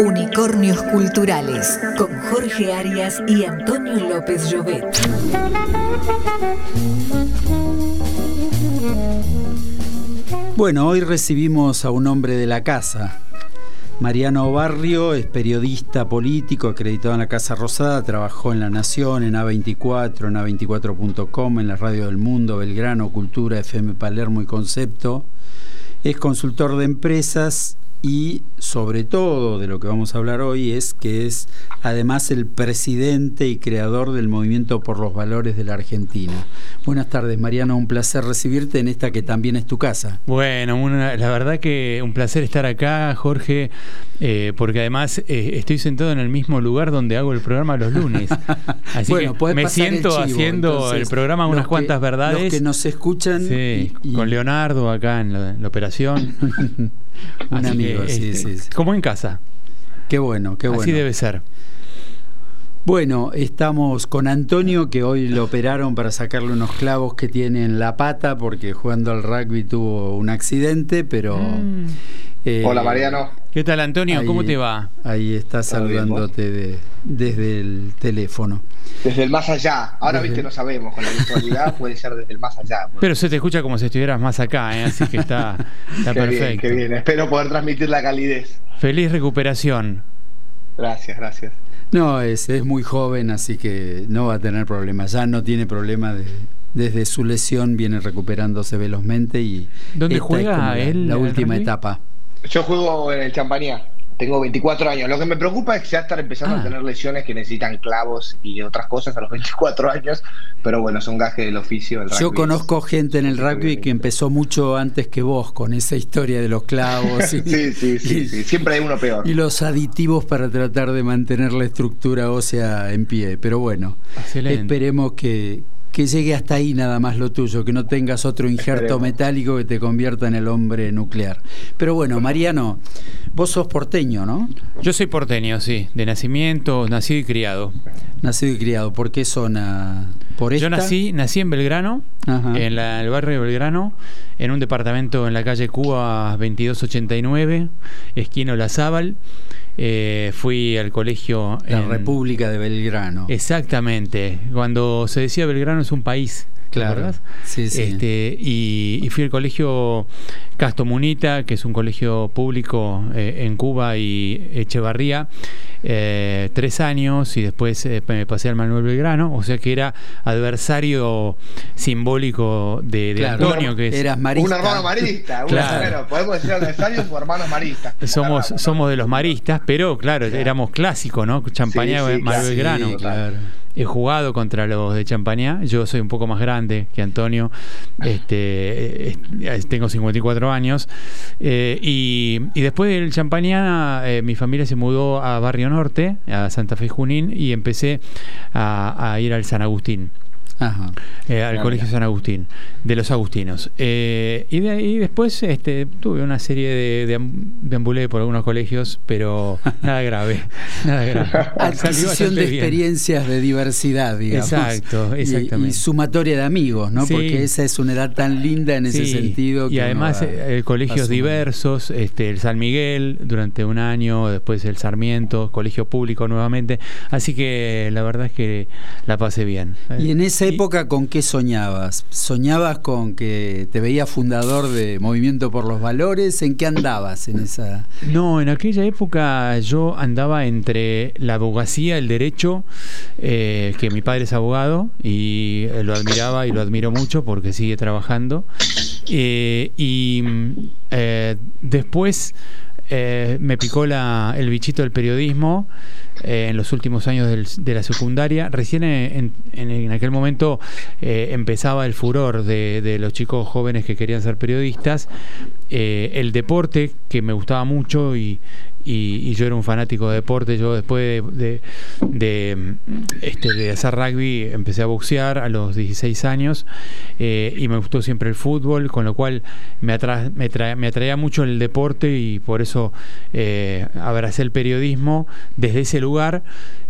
Unicornios Culturales con Jorge Arias y Antonio López Llobet. Bueno, hoy recibimos a un hombre de la casa. Mariano Barrio es periodista político acreditado en la Casa Rosada, trabajó en La Nación, en A24, en A24.com, en la Radio del Mundo, Belgrano, Cultura, FM Palermo y Concepto. Es consultor de empresas y sobre todo de lo que vamos a hablar hoy es que es además el presidente y creador del movimiento por los valores de la Argentina. Buenas tardes Mariano, un placer recibirte en esta que también es tu casa. Bueno, la verdad que un placer estar acá Jorge, eh, porque además eh, estoy sentado en el mismo lugar donde hago el programa los lunes. Así que me siento haciendo el programa unas cuantas verdades. Los que nos escuchan. con Leonardo acá en la operación. Un amigo, sí, este, sí, Como en casa. Qué bueno, qué bueno. Así debe ser. Bueno, estamos con Antonio, que hoy lo operaron para sacarle unos clavos que tiene en la pata, porque jugando al rugby tuvo un accidente, pero... Mm. Eh, Hola Mariano. ¿Qué tal Antonio? ¿Cómo te va? Ahí está saludándote desde el teléfono. Desde el más allá. Ahora, viste, no sabemos. Con la virtualidad puede ser desde el más allá. Pues. Pero se te escucha como si estuvieras más acá, ¿eh? así que está, está perfecto. qué bien. Espero poder transmitir la calidez. Feliz recuperación. Gracias, gracias. No, es, es muy joven, así que no va a tener problemas. Ya no tiene problema de, desde su lesión, viene recuperándose velozmente y. ¿Dónde juega él? La, última etapa. Yo juego en el Champañá. Tengo 24 años. Lo que me preocupa es ya estar empezando a ah. tener lesiones que necesitan clavos y otras cosas a los 24 años. Pero bueno, son gajes del oficio. Yo conozco gente en el rugby que empezó mucho antes que vos con esa historia de los clavos. sí, sí, sí, sí, Siempre hay uno peor. Y los aditivos para tratar de mantener la estructura ósea en pie. Pero bueno, esperemos que, que llegue hasta ahí nada más lo tuyo, que no tengas otro injerto metálico que te convierta en el hombre nuclear. Pero bueno, Mariano, vos sos porteño, ¿no? Yo soy porteño, sí, de nacimiento, nacido y criado. Nacido y criado, ¿por qué zona? ¿Por Yo nací, nací en Belgrano, en el barrio de Belgrano, en un departamento en la calle Cuba 2289, esquino La Zábal. Eh, fui al colegio. La República de Belgrano. Exactamente. Cuando se decía Belgrano es un país. Claro. Sí, sí. Este, y, fui al colegio Casto Munita, que es un colegio público eh, en Cuba y Echevarría, eh, tres años y después eh, me pasé al Manuel Belgrano, o sea que era adversario simbólico de, Antonio, que es un hermano marista. Claro. podemos decir adversario o hermanos maristas. Somos, somos de los maristas, pero claro, éramos clásicos, ¿no? Champaña, Manuel Belgrano. claro he jugado contra los de Champañá. Yo soy un poco más grande que Antonio. Este, eh, eh, tengo 54 años. Eh, y, después del Champañá, mi familia se mudó a Barrio Norte, a Santa Fe Junín, y empecé a ir al San Agustín. Eh, al Colegio San Agustín, de los Agustinos. Eh, y, de, ahí después este, tuve una serie de, de, por algunos colegios, pero nada grave. Nada grave. Adquisición de experiencias de diversidad, digamos. Exacto, exactamente. Y, sumatoria de amigos, ¿no? Porque esa es una edad tan linda en ese sentido. y además, eh, colegios diversos, este, el San Miguel durante un año, después el Sarmiento, colegio público nuevamente. Así que la verdad es que la pasé bien. Y en ese época con qué soñabas? ¿Soñabas con que te veías fundador de Movimiento por los Valores? ¿En qué andabas en esa? No, en aquella época yo andaba entre la abogacía, el derecho, eh, que mi padre es abogado y lo admiraba y lo admiro mucho porque sigue trabajando. Eh, y eh, después me picó la, el bichito del periodismo eh, en los últimos años de la secundaria. Recién en, en, aquel momento eh, empezaba el furor de, los chicos jóvenes que querían ser periodistas, eh, el deporte que me gustaba mucho y, y, yo era un fanático de deporte. Yo después de, de, este, de, hacer rugby empecé a boxear a los 16 años eh, y me gustó siempre el fútbol, con lo cual me, me, me atraía mucho el deporte y por eso eh, abracé el periodismo desde ese lugar.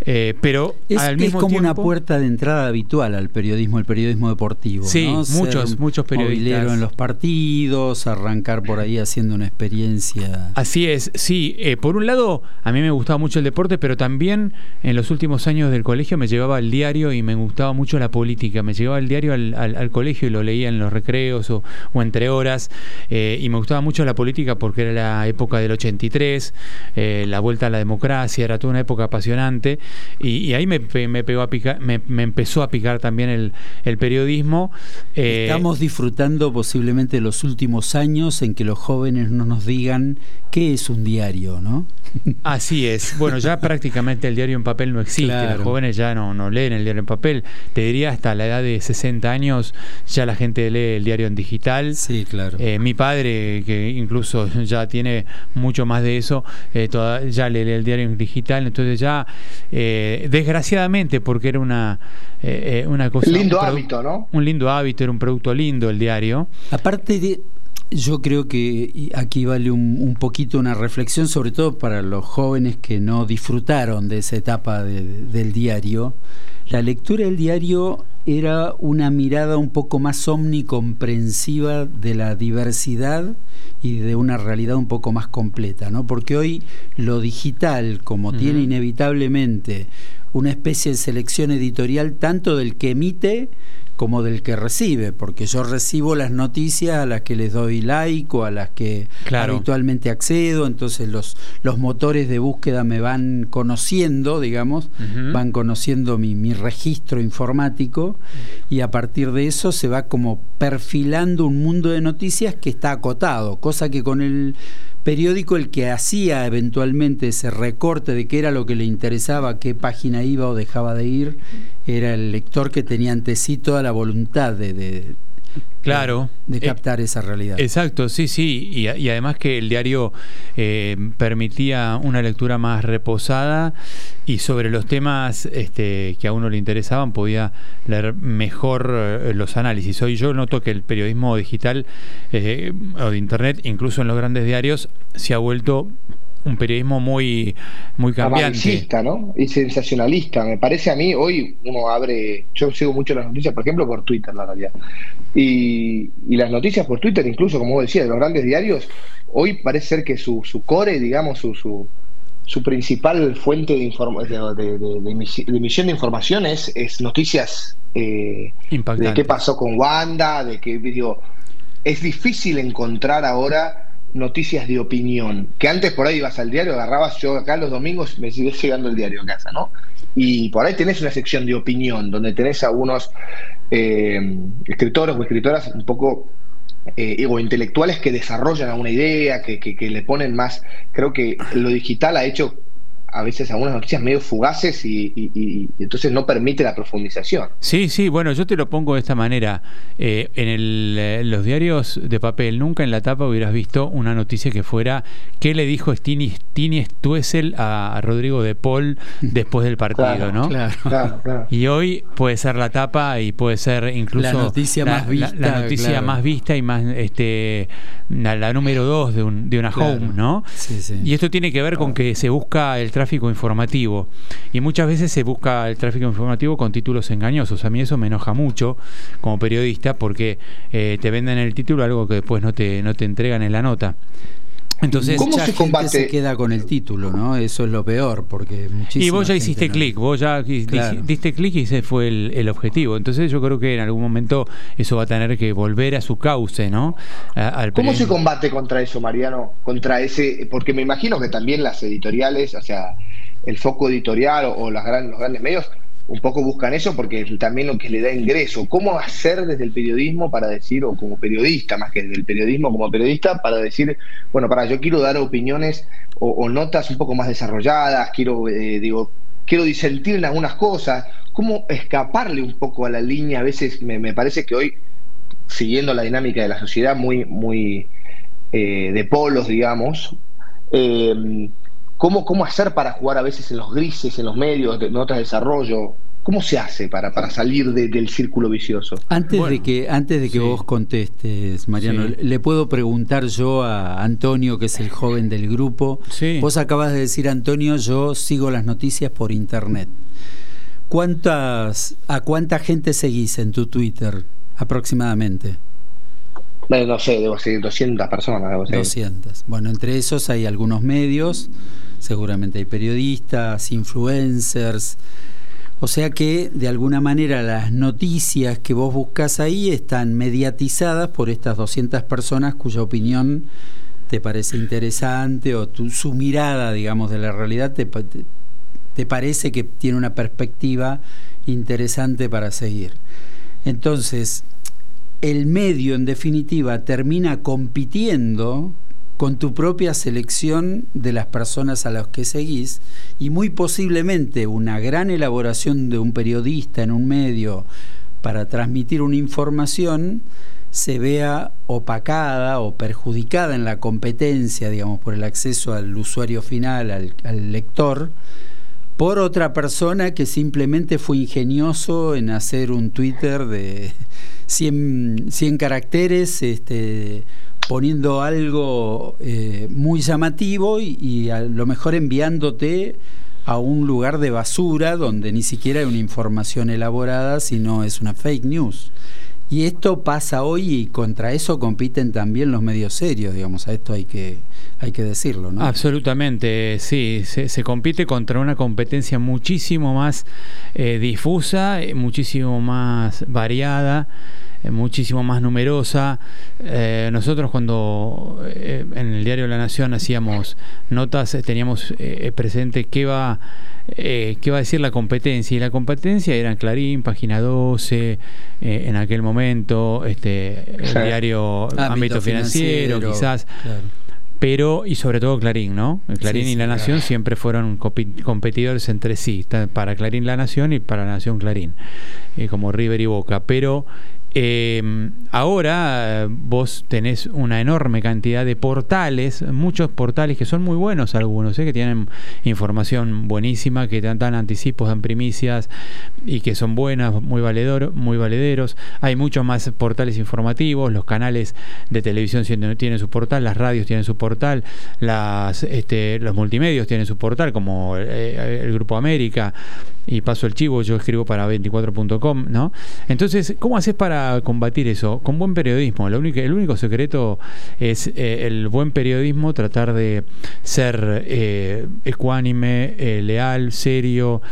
Eh, pero es, al mismo es como una puerta de entrada habitual al periodismo, el periodismo deportivo. Sí, muchos, muchos periodistas. en los partidos, arrancar por ahí haciendo una experiencia. Así es, sí por un lado, a mí me gustaba mucho el deporte, pero también en los últimos años del colegio me llevaba el diario y me gustaba mucho la política. Me llevaba el diario al, colegio y lo leía en los recreos o, entre horas. Eh, y me gustaba mucho la política porque era la época del 83, eh, la vuelta a la democracia, era toda una época apasionante. Y, ahí me, pegó a picar, me, empezó a picar también el, periodismo. Estamos disfrutando posiblemente los últimos años en que los jóvenes no nos digan qué es un diario, ¿no? Así es. Bueno, ya prácticamente el diario en papel no existe. Los jóvenes ya no, no leen el diario en papel. Te diría hasta la edad de 60 años ya la gente lee el diario en digital. Sí, claro. Eh, mi padre, que incluso ya tiene mucho más de eso, eh, ya lee el diario en digital. Entonces ya, eh, desgraciadamente, porque era una, una cosa... Un lindo hábito, ¿no? Un lindo hábito, era un producto lindo el diario. Aparte de yo creo que aquí vale un, poquito una reflexión, sobre todo para los jóvenes que no disfrutaron de esa etapa del diario. La lectura del diario era una mirada un poco más omnicomprensiva de la diversidad y de una realidad un poco más completa, ¿no? Porque hoy lo digital, como tiene inevitablemente una especie de selección editorial tanto del que emite como del que recibe, porque yo recibo las noticias a las que les doy like o a las que habitualmente accedo, entonces los, los motores de búsqueda me van conociendo, digamos, van conociendo mi, mi registro informático y a partir de eso se va como perfilando un mundo de noticias que está acotado, cosa que con el periódico el que hacía eventualmente ese recorte de qué era lo que le interesaba, qué página iba o dejaba de ir, era el lector que tenía ante sí toda la voluntad de, Claro. De, eh, captar esa realidad. Exacto, sí, sí. Y, además que el diario eh, permitía una lectura más reposada y sobre los temas este, que a uno le interesaban podía leer mejor eh, los análisis. Hoy yo noto que el periodismo digital o de Internet, incluso en los grandes diarios, se ha vuelto un periodismo muy, muy cambiante. ¿no? Y sensacionalista. Me parece a mí, hoy uno abre, yo sigo mucho las noticias, por ejemplo, por Twitter, la realidad. Y, las noticias por Twitter, incluso, como vos decías, de los grandes diarios, hoy parece ser que su, su core, digamos, su, su, su principal fuente de, de, de, emisión de información es, noticias eh, de qué pasó con Wanda, de qué digo, es difícil encontrar ahora noticias de opinión, que antes por ahí ibas al diario, agarrabas, yo acá los domingos me sigue llegando el diario a casa, ¿no? Y por ahí tenés una sección de opinión, donde tenés a algunos eh, escritores o escritoras un poco eh, intelectuales que desarrollan alguna idea, que, que, le ponen más. Creo que lo digital ha hecho a veces algunas noticias medio fugaces y, entonces no permite la profundización. Sí, sí, bueno, yo te lo pongo de esta manera. Eh, en eh, los diarios de papel, nunca en la tapa hubieras visto una noticia que fuera ¿qué le dijo Stini, Stini Stuessel a, Rodrigo de Paul después del partido? ¿no? Claro, claro, Y hoy puede ser la tapa y puede ser incluso la noticia más vista. La, noticia más vista y más este la, número dos de, un, de una home, ¿no? Sí, sí. Y esto tiene que ver con que se busca el tráfico informativo. Y muchas veces se busca el tráfico informativo con títulos engañosos. A mí eso me enoja mucho como periodista porque eh, te venden el título algo que después no te, no te entregan en la nota. Entonces, ¿cómo se combate? se queda con el título, ¿no? Eso es lo peor, porque Y vos ya hiciste clic, vos ya diste clic y ese fue el, objetivo. Entonces, yo creo que en algún momento eso va a tener que volver a su cauce, ¿no? ¿Cómo se combate contra eso, Mariano? Contra ese, porque me imagino que también las editoriales, o sea, el foco editorial o, las los grandes medios un poco buscan eso porque es también lo que le da ingreso. ¿Cómo hacer desde el periodismo para decir, o como periodista, más que desde el periodismo como periodista, para decir, bueno, para, yo quiero dar opiniones o, notas un poco más desarrolladas, quiero, eh, digo, quiero disentir en algunas cosas, cómo escaparle un poco a la línea, a veces me, parece que hoy, siguiendo la dinámica de la sociedad muy, muy eh, de polos, digamos, eh, ¿Cómo, ¿Cómo hacer para jugar a veces en los grises, en los medios, de notas de desarrollo? ¿Cómo se hace para, para salir del círculo vicioso? Antes de que, antes de que vos contestes, Mariano, le puedo preguntar yo a Antonio, que es el joven del grupo. Vos acabas de decir, Antonio, yo sigo las noticias por internet. ¿Cuántas, ¿A cuánta gente seguís en tu Twitter aproximadamente? Bueno, no sé, debo ser 200 personas. Debo 200. Bueno, entre esos hay algunos medios, seguramente hay periodistas, influencers. O sea que de alguna manera las noticias que vos buscas ahí están mediatizadas por estas 200 personas cuya opinión te parece interesante o su mirada, digamos, de la realidad te, te parece que tiene una perspectiva interesante para seguir. Entonces, el medio en definitiva termina compitiendo con tu propia selección de las personas a las que seguís y muy posiblemente una gran elaboración de un periodista en un medio para transmitir una información se vea opacada o perjudicada en la competencia, digamos, por el acceso al usuario final, al, lector, por otra persona que simplemente fue ingenioso en hacer un Twitter de 100, 100 caracteres, este, poniendo algo eh, muy llamativo y, a lo mejor enviándote a un lugar de basura donde ni siquiera hay una información elaborada, sino es una fake news. Y esto pasa hoy y contra eso compiten también los medios serios, digamos, a esto hay que, hay que decirlo, ¿no? Absolutamente, sí, se, compite contra una competencia muchísimo más eh, difusa, eh, muchísimo más variada muchísimo más numerosa. Eh, nosotros cuando eh, en el diario La Nación hacíamos notas, teníamos presente qué va, qué va a decir la competencia. Y la competencia era en Clarín, página 12, en aquel momento, este, el diario Ámbito, financiero, quizás. pero y sobre todo Clarín, ¿no? Clarín y La Nación siempre fueron competidores entre sí, para Clarín La Nación y para La Nación Clarín, como River y Boca, pero eh, ahora vos tenés una enorme cantidad de portales, muchos portales que son muy buenos algunos, ¿eh? que tienen información buenísima, que dan, dan, anticipos, dan primicias y que son buenas, muy, valedor, muy valederos. Hay muchos más portales informativos, los canales de televisión tienen su portal, las radios tienen su portal, las, este, los multimedios tienen su portal, como eh, el Grupo América, y paso el chivo, yo escribo para 24.com, ¿no? Entonces, ¿cómo haces para combatir eso? Con buen periodismo. Lo único, el único secreto es eh, el buen periodismo, tratar de ser eh, ecuánime, eh, leal, serio,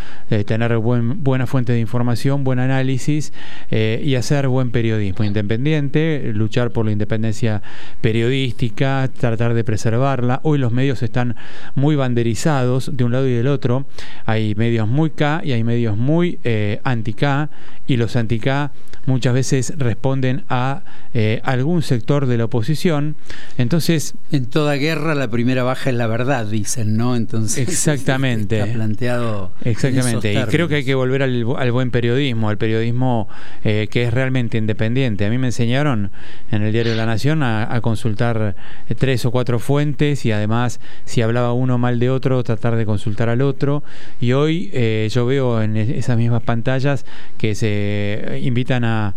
tener buen, buena fuente de información, buen análisis y hacer buen periodismo independiente, luchar por la independencia periodística, tratar de preservarla. Hoy los medios están muy banderizados de un lado y del otro. Hay medios muy K y hay medios muy eh, anti-K y los anti-K muchas veces responden a eh, algún sector de la oposición. Entonces. En toda guerra la primera baja es la verdad, dicen, ¿no? Entonces. Exactamente. Está planteado. Exactamente. Y creo que hay que volver al, buen periodismo, al periodismo eh, que es realmente independiente. A mí me enseñaron en el diario La Nación a, a consultar tres o cuatro fuentes y además, si hablaba uno mal de otro, tratar de consultar al otro. Y hoy eh, yo veo en esas mismas pantallas que se invitan a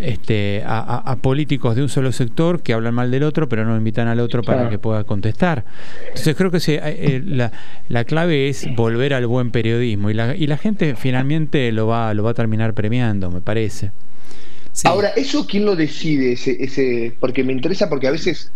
este, a, políticos de un solo sector que hablan mal del otro, pero no invitan al otro para que pueda contestar. Entonces creo que se, eh, la, la, clave es volver al buen periodismo y la, y la gente finalmente lo va, lo va a terminar premiando, me parece. Ahora, ¿eso quién lo decide? Ese, ese, porque me interesa, porque a veces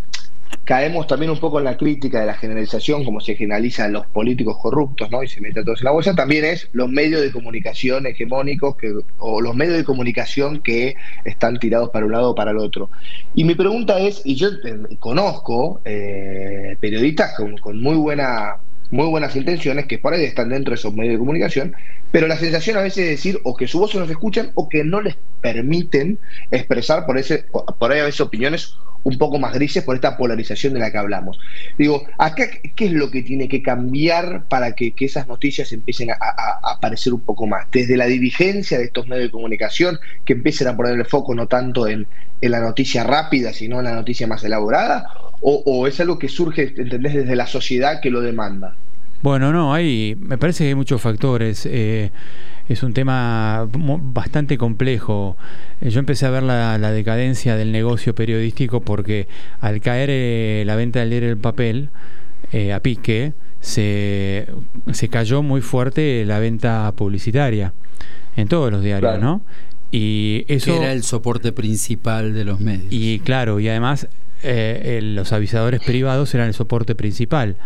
caemos también un poco en la crítica de la generalización, como se generalizan los políticos corruptos, ¿no? Y se mete a todos en la bolsa, también es los medios de comunicación hegemónicos que, o los medios de comunicación que están tirados para un lado o para el otro. Y mi pregunta es, y yo eh, conozco eh, periodistas con, con muy buena muy buenas intenciones que por ahí están dentro de esos medios de comunicación, pero la sensación a veces es decir o que su voz no se escuchan o que no les permiten expresar por ese por ahí a veces opiniones un poco más grises por esta polarización de la que hablamos. Digo, acá, ¿qué es lo que tiene que cambiar para que, esas noticias empiecen a, aparecer un poco más? Desde la dirigencia de estos medios de comunicación, que empiecen a poner el foco no tanto en, la noticia rápida, sino en la noticia más elaborada, o, es algo que surge, ¿entendés?, desde la sociedad que lo demanda. Bueno, no, hay, me parece que hay muchos factores. Eh, es un tema bastante complejo. Eh, yo empecé a ver la, decadencia del negocio periodístico porque al caer eh, la venta del diario del papel a pique, se, se, cayó muy fuerte la venta publicitaria en todos los diarios, ¿no? Y eso era el soporte principal de los medios. Y claro, y además eh, los avisadores privados eran el soporte principal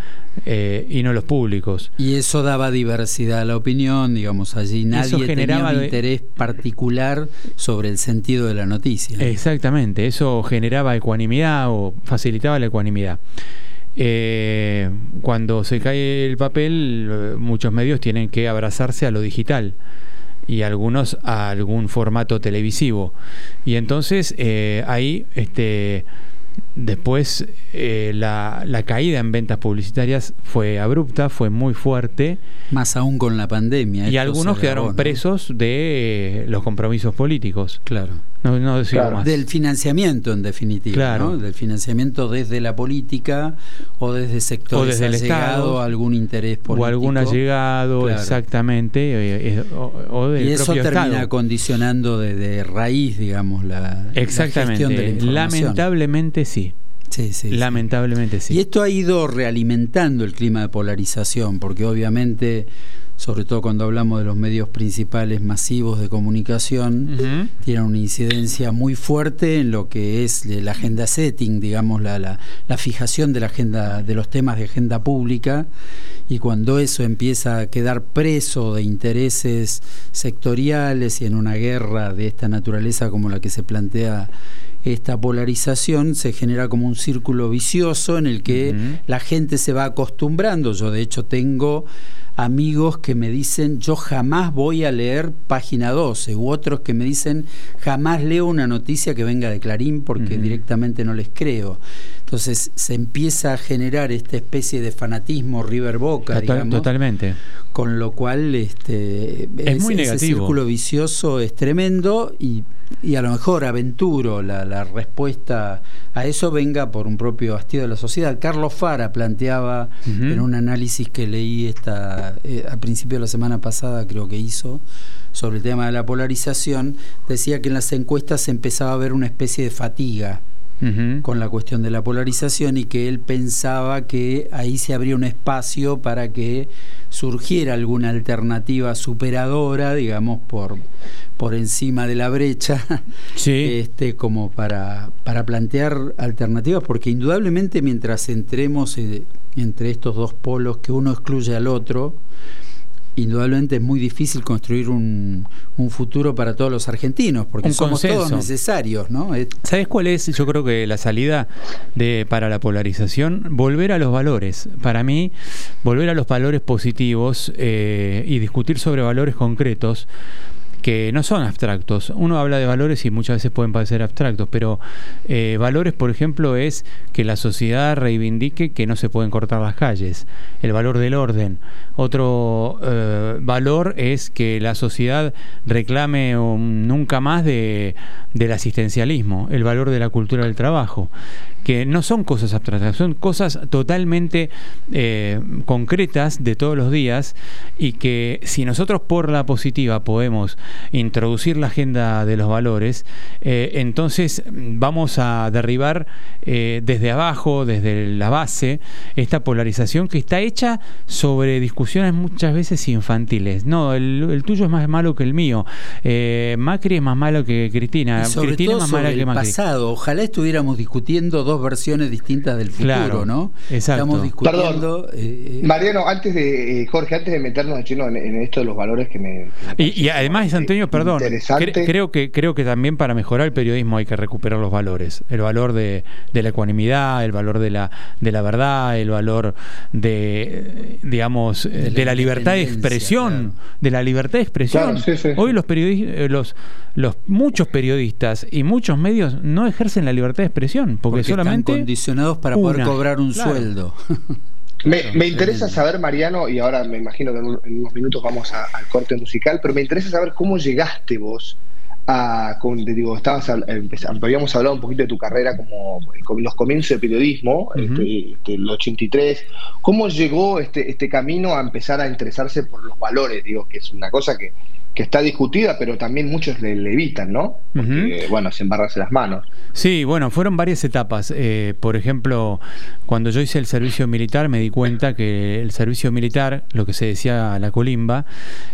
eh, y no los públicos. Y eso daba diversidad a la opinión, digamos, allí nadie generaba tenía un interés particular sobre el sentido de la noticia. Exactamente, eso generaba ecuanimidad o facilitaba la ecuanimidad. Eh, cuando se cae el papel, muchos medios tienen que abrazarse a lo digital y algunos a algún formato televisivo. Y entonces ahí este, Después eh, la, caída en ventas publicitarias fue abrupta, fue muy fuerte. Más aún con la pandemia. Y algunos quedaron presos de los compromisos políticos. Claro. No, no más. Del financiamiento, en definitiva. Claro. Del financiamiento desde la política o desde sectores o desde el Estado, algún interés político. O algún allegado, exactamente. Eh, eh, o, y eso termina condicionando de, raíz, digamos, la, exactamente. gestión de la Lamentablemente sí. Sí, sí, Lamentablemente sí. Y esto ha ido realimentando el clima de polarización, porque obviamente sobre todo cuando hablamos de los medios principales masivos de comunicación, tienen una incidencia muy fuerte en lo que es la agenda setting, digamos, la, la, la, fijación de la agenda, de los temas de agenda pública, y cuando eso empieza a quedar preso de intereses sectoriales y en una guerra de esta naturaleza como la que se plantea esta polarización se genera como un círculo vicioso en el que la gente se va acostumbrando. Yo de hecho tengo amigos que me dicen yo jamás voy a leer página 12 u otros que me dicen jamás leo una noticia que venga de Clarín porque directamente no les creo. Entonces se empieza a generar esta especie de fanatismo River Boca, Totalmente. Con lo cual este, es, muy negativo. Ese círculo vicioso es tremendo y, y a lo mejor aventuro la, la, respuesta a eso venga por un propio hastío de la sociedad. Carlos Fara planteaba en un análisis que leí esta, eh, a principio de la semana pasada, creo que hizo, sobre el tema de la polarización, decía que en las encuestas se empezaba a ver una especie de fatiga con la cuestión de la polarización y que él pensaba que ahí se abría un espacio para que surgiera alguna alternativa superadora, digamos, por, por encima de la brecha, este, como para, para plantear alternativas, porque indudablemente mientras entremos eh, entre estos dos polos que uno excluye al otro, indudablemente es muy difícil construir un, un futuro para todos los argentinos, porque somos todos necesarios, ¿no? ¿Sabes cuál es? Yo creo que la salida de para la polarización, volver a los valores. Para mí, volver a los valores positivos eh, y discutir sobre valores concretos que no son abstractos. Uno habla de valores y muchas veces pueden parecer abstractos, pero eh, valores, por ejemplo, es que la sociedad reivindique que no se pueden cortar las calles, el valor del orden. Otro eh, valor es que la sociedad reclame nunca más de, del asistencialismo, el valor de la cultura del trabajo que no son cosas abstractas, son cosas totalmente eh, concretas de todos los días y que si nosotros por la positiva podemos introducir la agenda de los valores, eh, entonces vamos a derribar eh, desde abajo, desde la base, esta polarización que está hecha sobre discusiones muchas veces infantiles. No, el, tuyo es más malo que el mío. Macri es más malo que Cristina. Cristina es más mala que Macri. pasado. Ojalá estuviéramos discutiendo dos versiones distintas del futuro, ¿no? Estamos discutiendo. Eh, eh, Mariano, antes de, eh, Jorge, antes de meternos en, en, esto de los valores que me. y, además, Antonio, perdón, creo, que, creo que también para mejorar el periodismo hay que recuperar los valores. El valor de, la ecuanimidad, el valor de la, de la verdad, el valor de, digamos, de, la, libertad de expresión. De la libertad de expresión. Hoy los periodistas, los, los muchos periodistas y muchos medios no ejercen la libertad de expresión porque, solamente están condicionados para poder cobrar un sueldo. Me, interesa saber, Mariano, y ahora me imagino que en, unos minutos vamos al corte musical, pero me interesa saber cómo llegaste vos a, con, digo, estabas habíamos hablado un poquito de tu carrera como con los comienzos de periodismo, este, este, el 83, ¿cómo llegó este, este camino a empezar a interesarse por los valores? Digo, que es una cosa que que está discutida, pero también muchos le, evitan, ¿no? Porque, bueno, se embarrarse las manos. Sí, bueno, fueron varias etapas. Eh, por ejemplo, cuando yo hice el servicio militar, me di cuenta que el servicio militar, lo que se decía la colimba,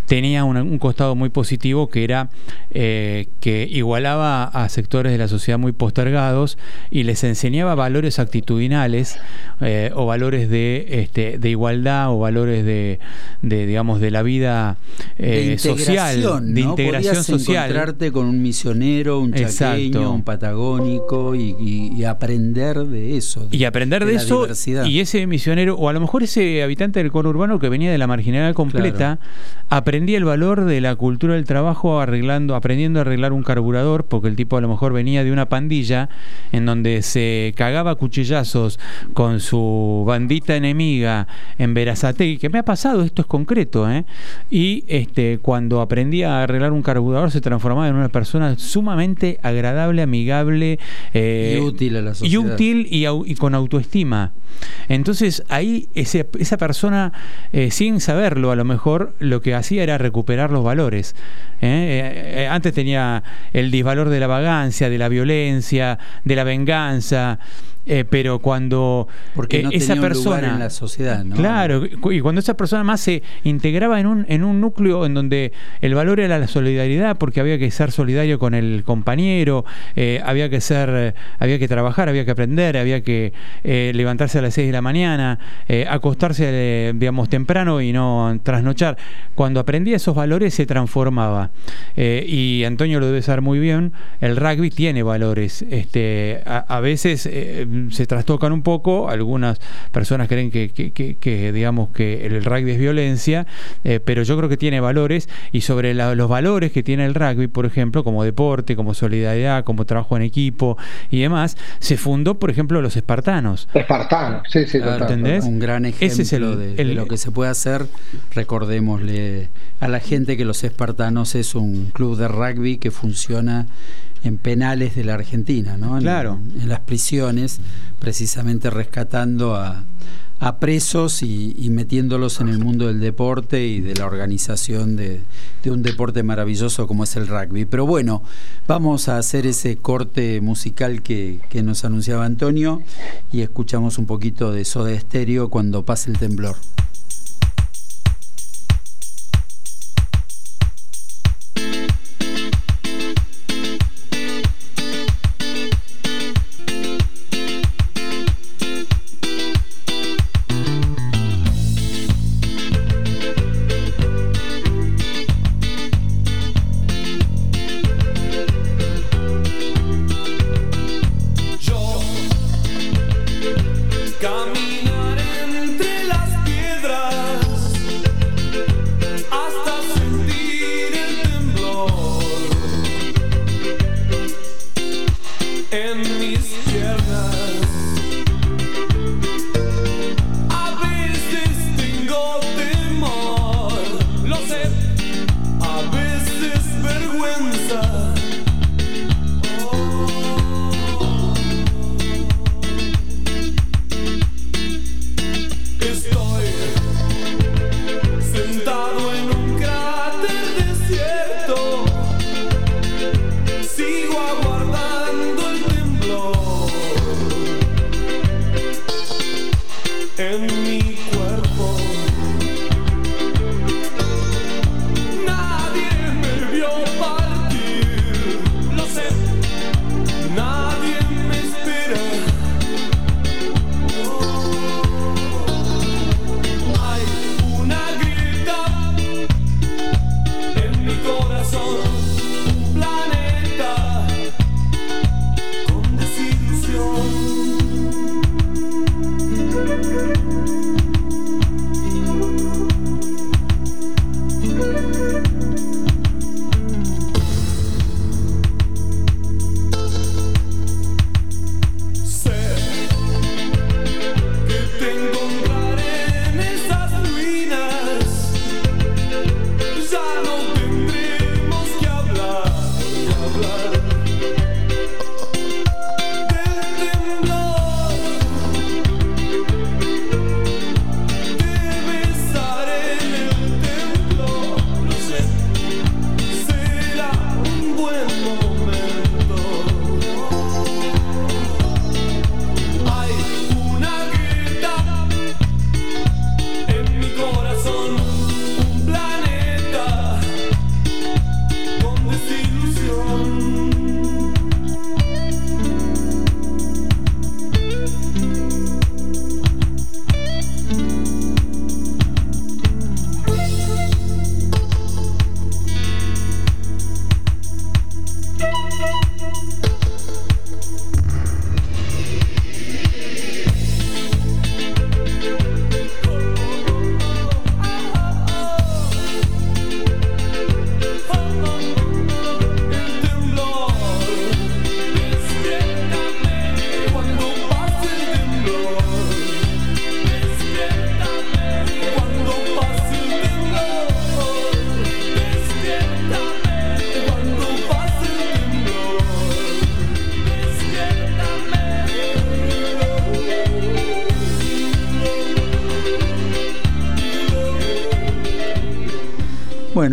tenía un, costado muy positivo que era eh, que igualaba a sectores de la sociedad muy postergados y les enseñaba valores actitudinales eh, o valores de, este, de igualdad o valores de, digamos, de la vida social de integración social. encontrarte con un misionero, un chaqueño, un patagónico y, aprender de eso. y aprender de, eso y ese misionero, o a lo mejor ese habitante del conurbano que venía de la marginalidad completa, aprendía el valor de la cultura del trabajo arreglando, aprendiendo a arreglar un carburador, porque el tipo a lo mejor venía de una pandilla en donde se cagaba cuchillazos con su bandita enemiga en Verazate, que me ha pasado, esto es concreto, ¿eh? y este cuando aprendí aprendía a arreglar un carburador se transformaba en una persona sumamente agradable, amigable eh, y útil a la sociedad. Y útil y, con autoestima. Entonces ahí esa persona, eh, sin saberlo a lo mejor, lo que hacía era recuperar los valores. ¿eh? antes tenía el disvalor de la vagancia, de la violencia, de la venganza. Eh, pero cuando Porque no esa persona en la sociedad, ¿no? Claro, y cuando esa persona más se integraba en un, en un núcleo en donde el valor era la solidaridad, porque había que ser solidario con el compañero, eh, había que ser, había que trabajar, había que aprender, había que eh, levantarse a las 6 de la mañana, acostarse, digamos, temprano y no trasnochar. Cuando aprendía esos valores se transformaba. y Antonio lo debe saber muy bien, el rugby tiene valores. Este, a, a veces se trastocan un poco, algunas personas creen que, que, digamos que el rugby es violencia, eh, pero yo creo que tiene valores y sobre los valores que tiene el rugby, por ejemplo, como deporte, como solidaridad, como trabajo en equipo y demás, se fundó, por ejemplo, los espartanos. Espartanos, sí, sí, ¿entendés? Un gran ejemplo de, lo que se puede hacer. Recordémosle a la gente que los espartanos es un club de rugby que funciona en penales de la Argentina, ¿no? claro. En las prisiones, precisamente rescatando a, presos y, metiéndolos en el mundo del deporte y de la organización de, un deporte maravilloso como es el rugby. Pero bueno, vamos a hacer ese corte musical que, que nos anunciaba Antonio y escuchamos un poquito de Soda Estéreo cuando pase el temblor.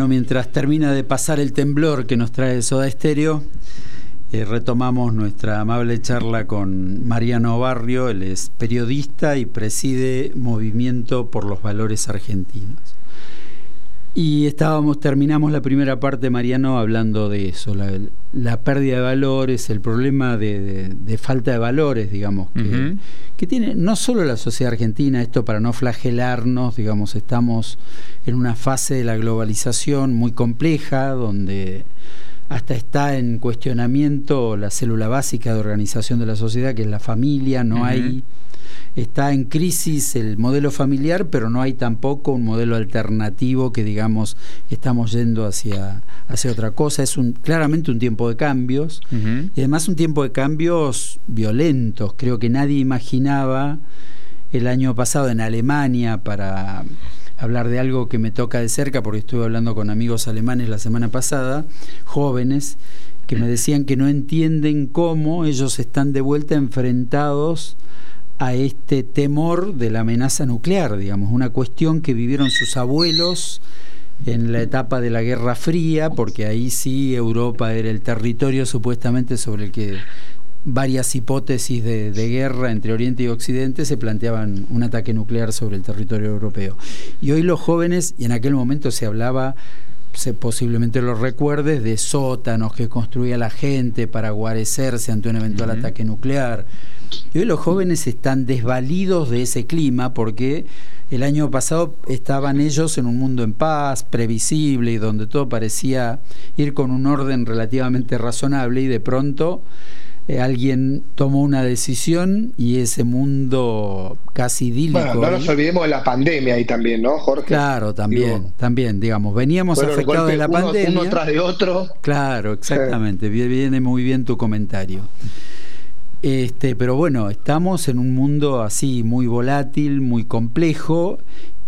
Mientras termina de pasar el temblor que nos trae Soda Estéreo, eh, retomamos nuestra amable charla con Mariano Barrio, él es periodista y preside Movimiento por los Valores Argentinos. Y estábamos, terminamos la primera parte, Mariano, hablando de eso, la, pérdida de valores, el problema de, falta de valores, digamos, que, que, tiene no solo la sociedad argentina, esto para no flagelarnos, digamos, estamos en una fase de la globalización muy compleja, donde hasta está en cuestionamiento la célula básica de organización de la sociedad, que es la familia, no hay está en crisis el modelo familiar, pero no hay tampoco un modelo alternativo que digamos estamos yendo hacia, hacia otra cosa. Es un, claramente un tiempo de cambios y además un tiempo de cambios violentos. Creo que nadie imaginaba el año pasado en Alemania para hablar de algo que me toca de cerca, porque estuve hablando con amigos alemanes la semana pasada, jóvenes, que me decían que no entienden cómo ellos están de vuelta enfrentados a este temor de la amenaza nuclear, digamos, una cuestión que vivieron sus abuelos en la etapa de la Guerra Fría, porque ahí sí Europa era el territorio supuestamente sobre el que varias hipótesis de, guerra entre Oriente y Occidente se planteaban un ataque nuclear sobre el territorio europeo. Y hoy los jóvenes, y en aquel momento se hablaba se, posiblemente lo recuerdes, de sótanos que construía la gente para guarecerse ante un eventual ataque nuclear. Y hoy los jóvenes están desvalidos de ese clima porque el año pasado estaban ellos en un mundo en paz, previsible y donde todo parecía ir con un orden relativamente razonable y de pronto eh, alguien tomó una decisión y ese mundo casi idílico. Bueno, no nos olvidemos de la pandemia ahí también, ¿no, Jorge? Claro, también, también, digamos, veníamos afectados de la pandemia. Uno tras de otro. Claro, exactamente, viene muy bien tu comentario. Este, pero bueno, estamos en un mundo así muy volátil, muy complejo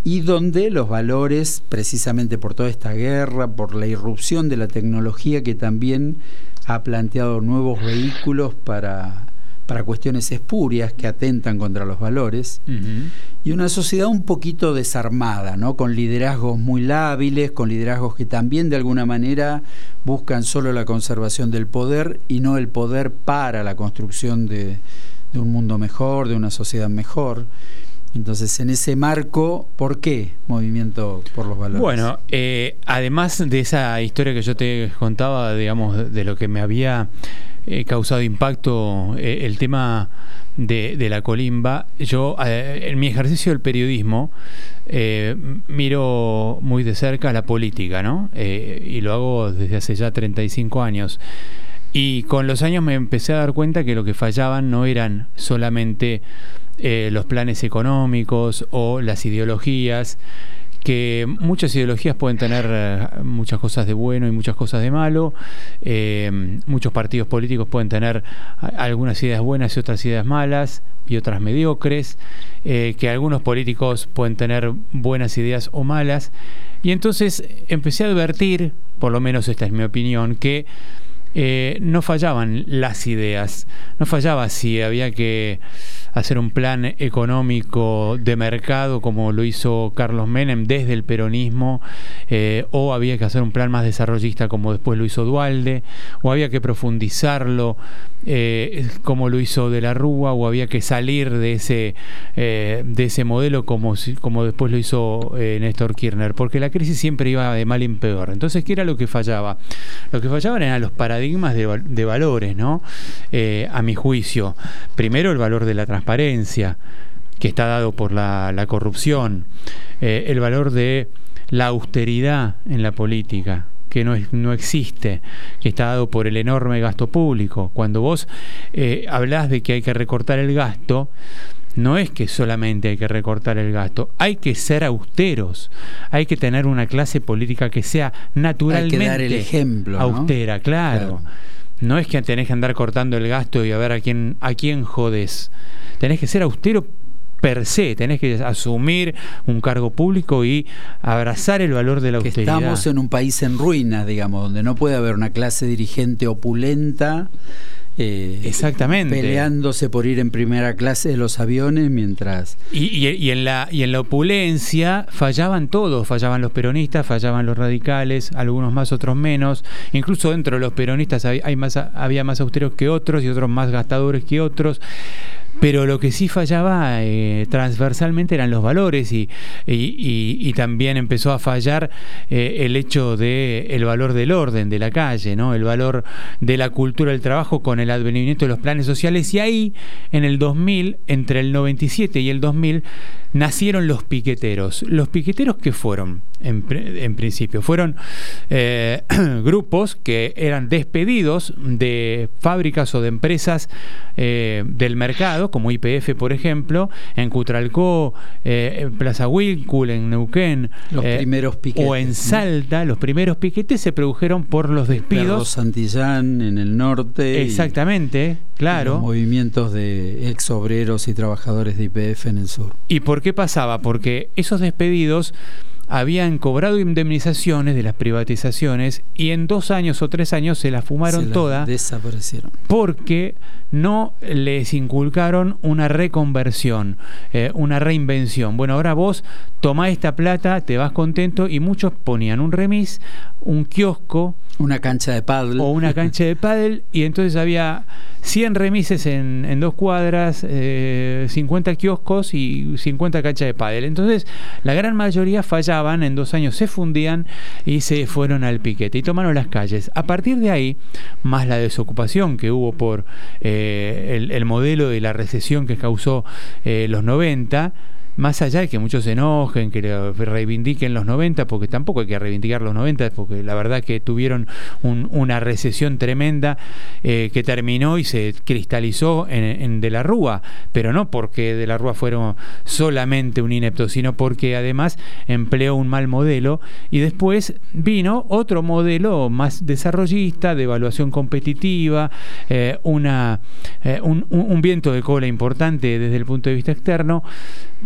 y donde los valores, precisamente por toda esta guerra, por la irrupción de la tecnología que también ha planteado nuevos vehículos para, para cuestiones espurias que atentan contra los valores, y una sociedad un poquito desarmada, ¿no? con liderazgos muy lábiles, con liderazgos que también de alguna manera buscan solo la conservación del poder y no el poder para la construcción de, de un mundo mejor, de una sociedad mejor. Entonces, en ese marco, ¿por qué Movimiento por los Valores? Bueno, eh, además de esa historia que yo te contaba, digamos, de lo que me había eh, causado impacto eh, el tema de, la colimba, yo en mi ejercicio del periodismo miro muy de cerca la política, ¿no? y lo hago desde hace ya 35 años. Y con los años me empecé a dar cuenta que lo que fallaban no eran solamente eh, los planes económicos o las ideologías, que muchas ideologías pueden tener eh, muchas cosas de bueno y muchas cosas de malo, eh, muchos partidos políticos pueden tener algunas ideas buenas y otras ideas malas y otras mediocres, que algunos políticos pueden tener buenas ideas o malas, y entonces empecé a advertir, por lo menos esta es mi opinión, que no fallaban las ideas, no fallaba si había que hacer un plan económico de mercado como lo hizo Carlos Menem desde el peronismo, eh, o había que hacer un plan más desarrollista como después lo hizo Dualde, o había que profundizarlo eh, como lo hizo De la Rúa, o había que salir de ese, eh, de ese modelo como, como después lo hizo Néstor Kirchner, porque la crisis siempre iba de mal en peor. Entonces, ¿qué era lo que fallaba? Lo que fallaban eran los paradigmas de, valores, ¿no? a mi juicio. Primero, el valor de la transparencia transparencia que está dado por la, corrupción, eh, el valor de la austeridad en la política, que no, no existe, que está dado por el enorme gasto público. Cuando vos eh, hablas de que hay que recortar el gasto, no es que solamente hay que recortar el gasto, hay que ser austeros, hay que tener una clase política que sea naturalmente el ejemplo, austera, claro. No es que tenés que andar cortando el gasto y a ver a quién, a quién jodes tenés que ser austero per se, tenés que asumir un cargo público y abrazar el valor de la austeridad. Estamos en un país en ruinas, digamos, donde no puede haber una clase dirigente opulenta eh, Exactamente. peleándose por ir en primera clase de los aviones mientras... Y, y- y en la, y en la opulencia fallaban todos, fallaban los peronistas, fallaban los radicales, algunos más, otros menos. Incluso dentro de los peronistas hay, hay más, había más austeros que otros y otros más gastadores que otros. Pero lo que sí fallaba eh, transversalmente eran los valores y, y- también empezó a fallar eh, el hecho de el valor del orden de la calle, ¿no? El valor de la cultura del trabajo con el advenimiento de los planes sociales y ahí en el 2000, entre el 97 y el 2000 nacieron los piqueteros. Los piqueteros que fueron en, en principio fueron eh, grupos que eran despedidos de fábricas o de empresas eh, del mercado, como IPF, por ejemplo, en Cutralcó, eh, en Plaza Wilcul, en Neuquén, Los primeros piquetes, o en. Salta, los primeros piquetes se produjeron por los despidos. Santillán en el norte. Exactamente, y claro. los movimientos de ex obreros y trabajadores de IPF en el sur. ¿Y por qué pasaba? Porque esos despedidos habían cobrado indemnizaciones de las privatizaciones y en dos años o tres años se las fumaron Se las todas Desaparecieron. porque no les inculcaron una reconversión, eh, una reinvención. Bueno, ahora vos tomá esta plata, te vas contento y muchos ponían un remis, un kiosco Una cancha de paddle. o una cancha de pádel y entonces había 100 remises en, en dos cuadras, eh, 50 kioscos y 50 canchas de pádel. Entonces la gran mayoría en dos años se fundían y se fueron al piquete y tomaron las calles. A partir de ahí, más la desocupación que hubo por eh, el, el modelo de la recesión que causó eh, los 90, más allá de que muchos se enojen, que reivindiquen los 90, porque tampoco hay que reivindicar los 90, porque la verdad que tuvieron un- una recesión tremenda eh, que terminó y se cristalizó en, De la Rúa, pero no porque De la Rúa fuera solamente un inepto, sino porque además empleó un mal modelo. Y después vino otro modelo más desarrollista, de evaluación competitiva, eh, una, eh, un- un viento de cola importante desde el punto de vista externo,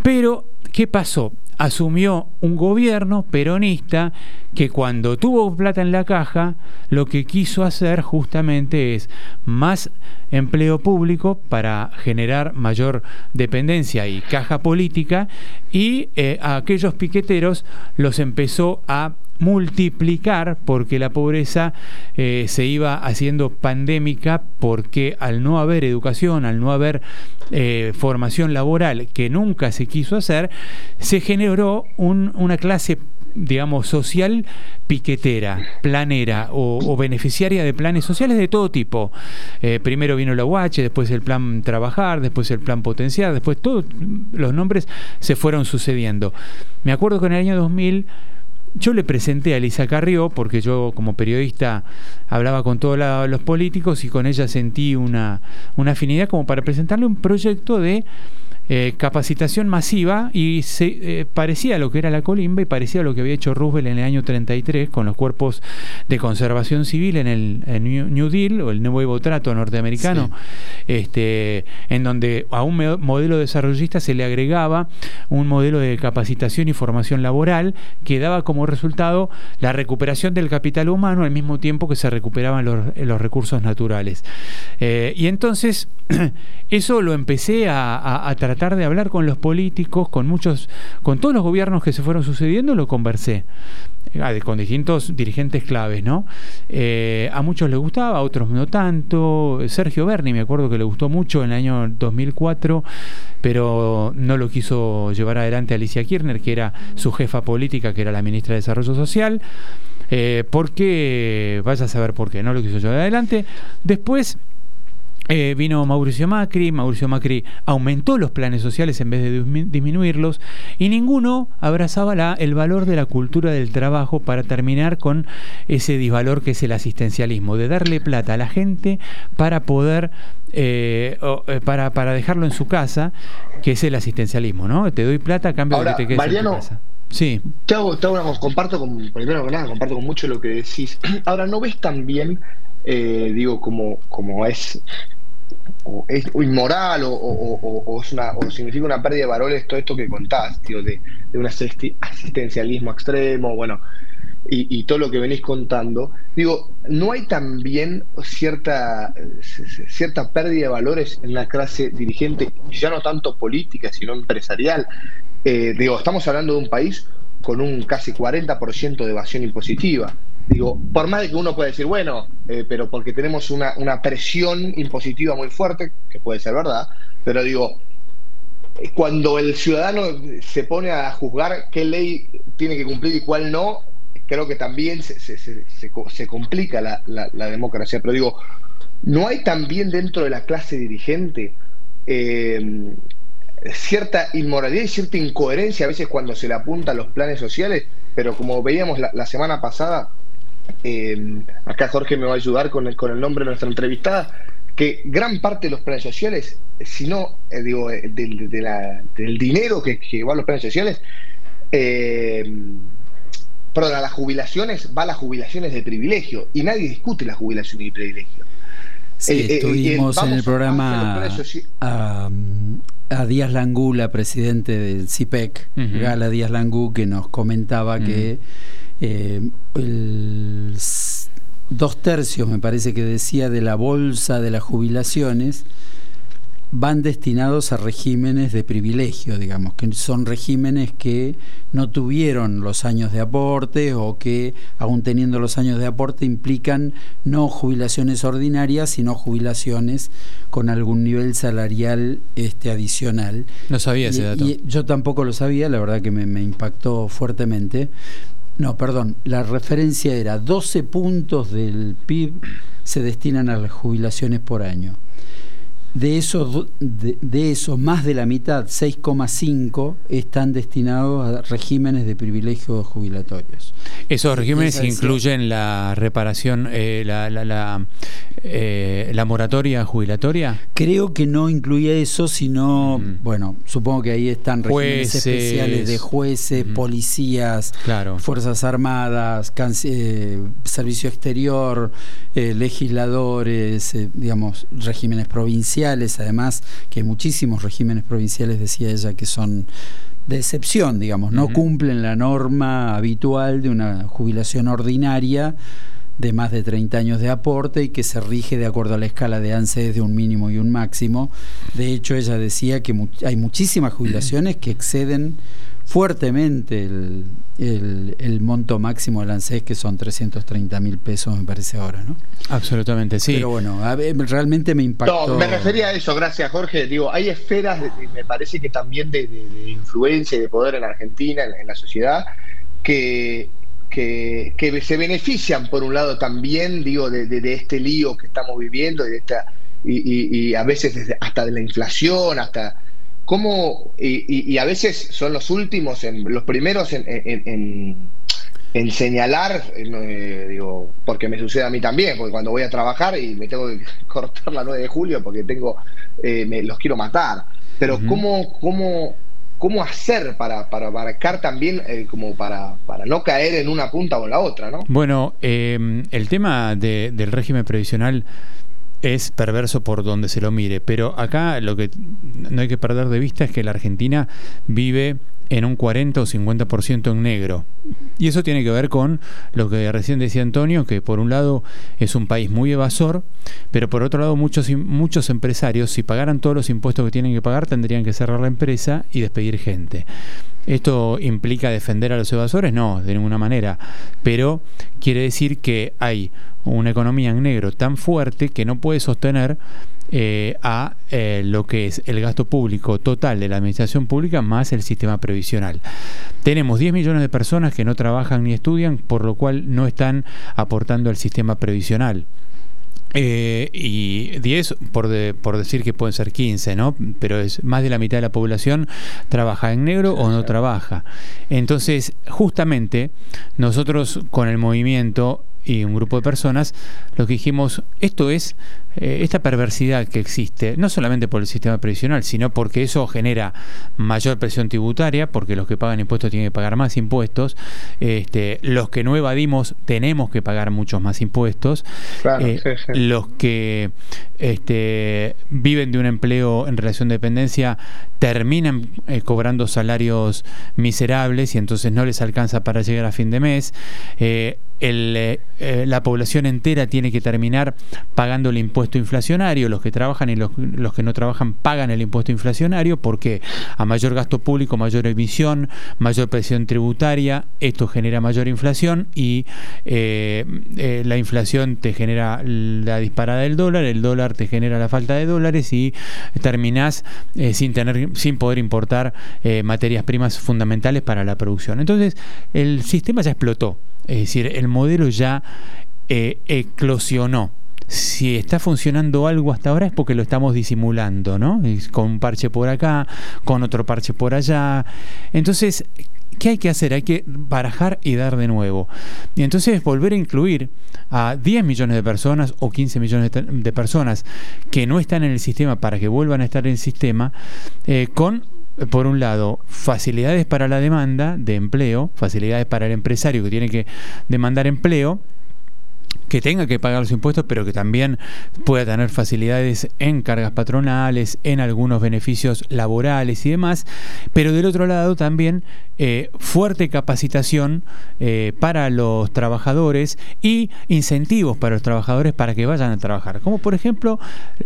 pero ¿qué pasó? Asumió un gobierno peronista que cuando tuvo plata en la caja, lo que quiso hacer justamente es más empleo público para generar mayor dependencia y caja política y eh, a aquellos piqueteros los empezó a multiplicar porque la pobreza eh, se iba haciendo pandémica porque al no haber educación, al no haber eh, formación laboral que nunca se quiso hacer, se generó un- una clase digamos, social piquetera, planera o, o beneficiaria de planes sociales de todo tipo. Eh, primero vino la UH, después el plan trabajar, después el plan potenciar, después todos los nombres se fueron sucediendo. Me acuerdo que en el año 2000 yo le presenté a Elisa Carrió, porque yo como periodista hablaba con todos los políticos y con ella sentí una, una afinidad como para presentarle un proyecto de eh, capacitación masiva y se eh, parecía a lo que era la colimba y parecía a lo que había hecho Roosevelt en el año 33 con los cuerpos de conservación civil en el en New Deal o el nuevo trato norteamericano, este, en donde a un modelo desarrollista se le agregaba un modelo de capacitación y formación laboral que daba como resultado la recuperación del capital humano al mismo tiempo que se recuperaban los, los recursos naturales. Eh, y entonces eso lo empecé a, a- a tratar de hablar con los políticos, con muchos, con todos los gobiernos que se fueron sucediendo, lo conversé. Ah, de- con distintos dirigentes claves, ¿no? Eh, a muchos les gustaba, a otros no tanto. Sergio Berni, me acuerdo que le gustó mucho en el año 2004, pero no lo quiso llevar adelante Alicia Kirchner, que era su jefa política, que era la ministra de Desarrollo Social. Eh, porque, vaya a saber por qué, no lo quiso llevar adelante. Después eh, vino Mauricio Macri, Mauricio Macri aumentó los planes sociales en vez de dismi- disminuirlos y ninguno abrazaba la- el valor de la cultura del trabajo para terminar con ese disvalor que es el asistencialismo, de darle plata a la gente para poder, eh, o, eh, para, para dejarlo en su casa, que es el asistencialismo, ¿no? Te doy plata a cambio Ahora, de que te quedes Mariano, en tu casa. Sí. Te hago, te hago una- comparto con, primero que nada, comparto con mucho lo que decís. Ahora, ¿no ves también, eh, digo, como, como es, es inmoral o, significa una pérdida de valores todo esto que contás, tío, de, un asistencialismo extremo, bueno, y, todo lo que venís contando, digo, ¿no hay también cierta, cierta pérdida de valores en la clase dirigente, ya no tanto política, sino empresarial? Eh, digo, estamos hablando de un país con un casi 40% de evasión impositiva. Digo, por más de que uno pueda decir, bueno, eh, pero porque tenemos una, una presión impositiva muy fuerte, que puede ser verdad, pero digo, cuando el ciudadano se pone a juzgar qué ley tiene que cumplir y cuál no, creo que también se, se, complica la, democracia. Pero digo, ¿no hay también dentro de la clase dirigente eh, cierta inmoralidad y cierta incoherencia a veces cuando se le apunta a los planes sociales? Pero como veíamos la, semana pasada, eh, acá Jorge me va a ayudar con el, con el nombre de nuestra entrevistada, que gran parte de los planes sociales, si no, eh, digo, del, del dinero que, que, va a los planes sociales, eh, perdón, a las jubilaciones, va a las jubilaciones de privilegio y nadie discute las jubilaciones de privilegio. Sí, eh, eh, estuvimos en el programa a, Díaz Langú, presidente del CIPEC, Gala Díaz Langú, que nos comentaba que eh, dos tercios, me parece que decía, de la bolsa de las jubilaciones van destinados a regímenes de privilegio, digamos, que son regímenes que no tuvieron los años de aporte o que, aún teniendo los años de aporte, implican no jubilaciones ordinarias, sino jubilaciones con algún nivel salarial este, adicional. No sabía ese dato. yo tampoco lo sabía, la verdad que me, me impactó fuertemente. No, perdón, la referencia era 12 puntos del PIB se destinan a las jubilaciones por año. De esos, de, eso, más de la mitad, 6,5, están destinados a regímenes de privilegios jubilatorios. ¿Esos regímenes incluyen la reparación, eh, la, la, eh, la, moratoria jubilatoria? Creo que no incluye eso, sino, bueno, supongo que ahí están regímenes especiales de jueces, policías, Fuerzas Armadas, eh, Servicio Exterior, legisladores, digamos, regímenes provinciales. Además que hay muchísimos regímenes provinciales, decía ella, que son de excepción, digamos, no cumplen la norma habitual de una jubilación ordinaria de más de 30 años de aporte y que se rige de acuerdo a la escala de ANSES de un mínimo y un máximo. De hecho, ella decía que hay muchísimas jubilaciones que exceden fuertemente el, monto máximo del ANSES, que son 330 mil pesos, me parece ahora, ¿no? Absolutamente, sí. Pero bueno, realmente me impactó. No, me refería a eso, gracias Jorge. Digo, hay esferas, me parece que también de, influencia y de poder en Argentina, en, la sociedad, que, que, se benefician, por un lado, también, digo, de, este lío que estamos viviendo y, de esta, y, a veces hasta de la inflación, hasta cómo, y, a veces son los últimos, en, los primeros en, en, señalar, eh, digo, porque me sucede a mí también, porque cuando voy a trabajar y me tengo que cortar la 9 de julio porque tengo, eh, me, los quiero matar. Pero cómo, cómo, cómo hacer para, para abarcar también, eh, como para, para no caer en una punta o en la otra, ¿no? Bueno, el tema del régimen previsional es perverso por donde se lo mire, pero acá lo que no hay que perder de vista es que la Argentina vive en un 40 o 50% en negro. Y eso tiene que ver con lo que recién decía Antonio, que por un lado es un país muy evasor, pero por otro lado muchos, muchos empresarios, si pagaran todos los impuestos que tienen que pagar, tendrían que cerrar la empresa y despedir gente. ¿Esto implica defender a los evasores? No, de ninguna manera. Pero quiere decir que hay una economía en negro tan fuerte que no puede sostener eh, a eh, lo que es el gasto público total de la administración pública más el sistema previsional. Tenemos 10 millones de personas que no trabajan ni estudian, por lo cual no están aportando al sistema previsional. Eh, y 10 por, por decir que pueden ser 15, ¿no? Pero es más de la mitad de la población trabaja en negro o no trabaja. Entonces, justamente nosotros con el movimiento y un grupo de personas, lo que dijimos, esto es eh, esta perversidad que existe, no solamente por el sistema previsional, sino porque eso genera mayor presión tributaria, porque los que pagan impuestos tienen que pagar más impuestos, este, los que no evadimos tenemos que pagar muchos más impuestos, eh, los que este, viven de un empleo en relación de dependencia terminan eh, cobrando salarios miserables y entonces no les alcanza para llegar a fin de mes. Eh, eh, la población entera tiene que terminar pagando el impuesto inflacionario, los que trabajan y los, que no trabajan pagan el impuesto inflacionario porque a mayor gasto público, mayor emisión, mayor presión tributaria, esto genera mayor inflación y eh, la inflación te genera la disparada del dólar, el dólar te genera la falta de dólares y terminás sin, tener, sin poder importar materias primas fundamentales para la producción. Entonces el sistema ya explotó. Es decir, el modelo ya eh, eclosionó. Si está funcionando algo hasta ahora es porque lo estamos disimulando, ¿no? Con un parche por acá, con otro parche por allá. Entonces, ¿qué hay que hacer? Hay que barajar y dar de nuevo. Y entonces volver a incluir a 10 millones de personas o 15 millones de personas que no están en el sistema para que vuelvan a estar en el sistema eh, con por un lado, facilidades para la demanda de empleo, facilidades para el empresario que tiene que demandar empleo, que tenga que pagar los impuestos, pero que también pueda tener facilidades en cargas patronales, en algunos beneficios laborales y demás, pero del otro lado también eh, fuerte capacitación eh, para los trabajadores y incentivos para los trabajadores para que vayan a trabajar, como por ejemplo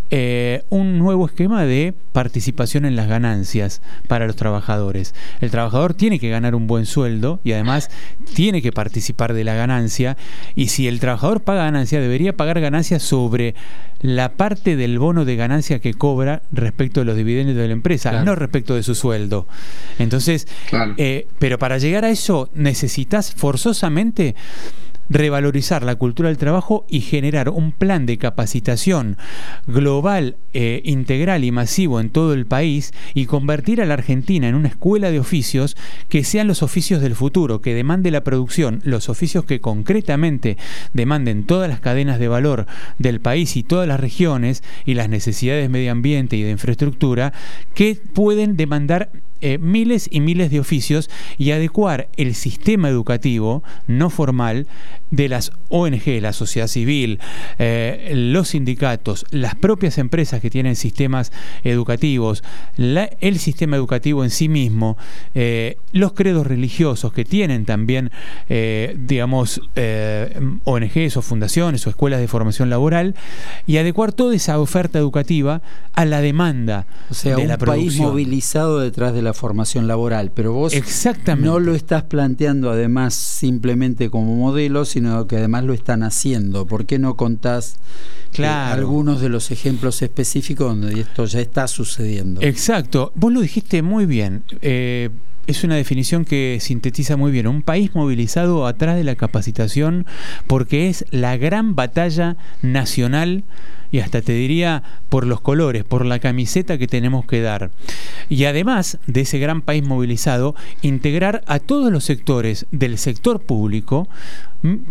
eh, un nuevo esquema de participación en las ganancias para los trabajadores. El trabajador tiene que ganar un buen sueldo y además tiene que participar de la ganancia y si el trabajador paga ganancia debería pagar ganancia sobre la parte del bono de ganancia que cobra respecto de los dividendos de la empresa, no respecto de su sueldo. Entonces, eh, pero para llegar a eso necesitas forzosamente revalorizar la cultura del trabajo y generar un plan de capacitación global, eh, integral y masivo en todo el país y convertir a la Argentina en una escuela de oficios que sean los oficios del futuro, que demande la producción, los oficios que concretamente demanden todas las cadenas de valor del país y todas las regiones y las necesidades de medio ambiente y de infraestructura que pueden demandar eh, miles y miles de oficios y adecuar el sistema educativo no formal de las ONG, la sociedad civil, eh, los sindicatos, las propias empresas que tienen sistemas educativos, el sistema educativo en sí mismo, eh, los credos religiosos que tienen también, digamos, ONGs o fundaciones o escuelas de formación laboral, y adecuar toda esa oferta educativa a la demanda o sea, de un la país producción. movilizado detrás de la formación laboral, pero vos no lo estás planteando además simplemente como modelo, sino que además lo están haciendo. ¿Por qué no contás eh, algunos de los ejemplos específicos donde esto ya está sucediendo? Exacto, vos lo dijiste muy bien. Eh, es una definición que sintetiza muy bien. Un país movilizado atrás de la capacitación porque es la gran batalla nacional y hasta te diría por los colores, por la camiseta que tenemos que dar. Y además de ese gran país movilizado, integrar a todos los sectores del sector público.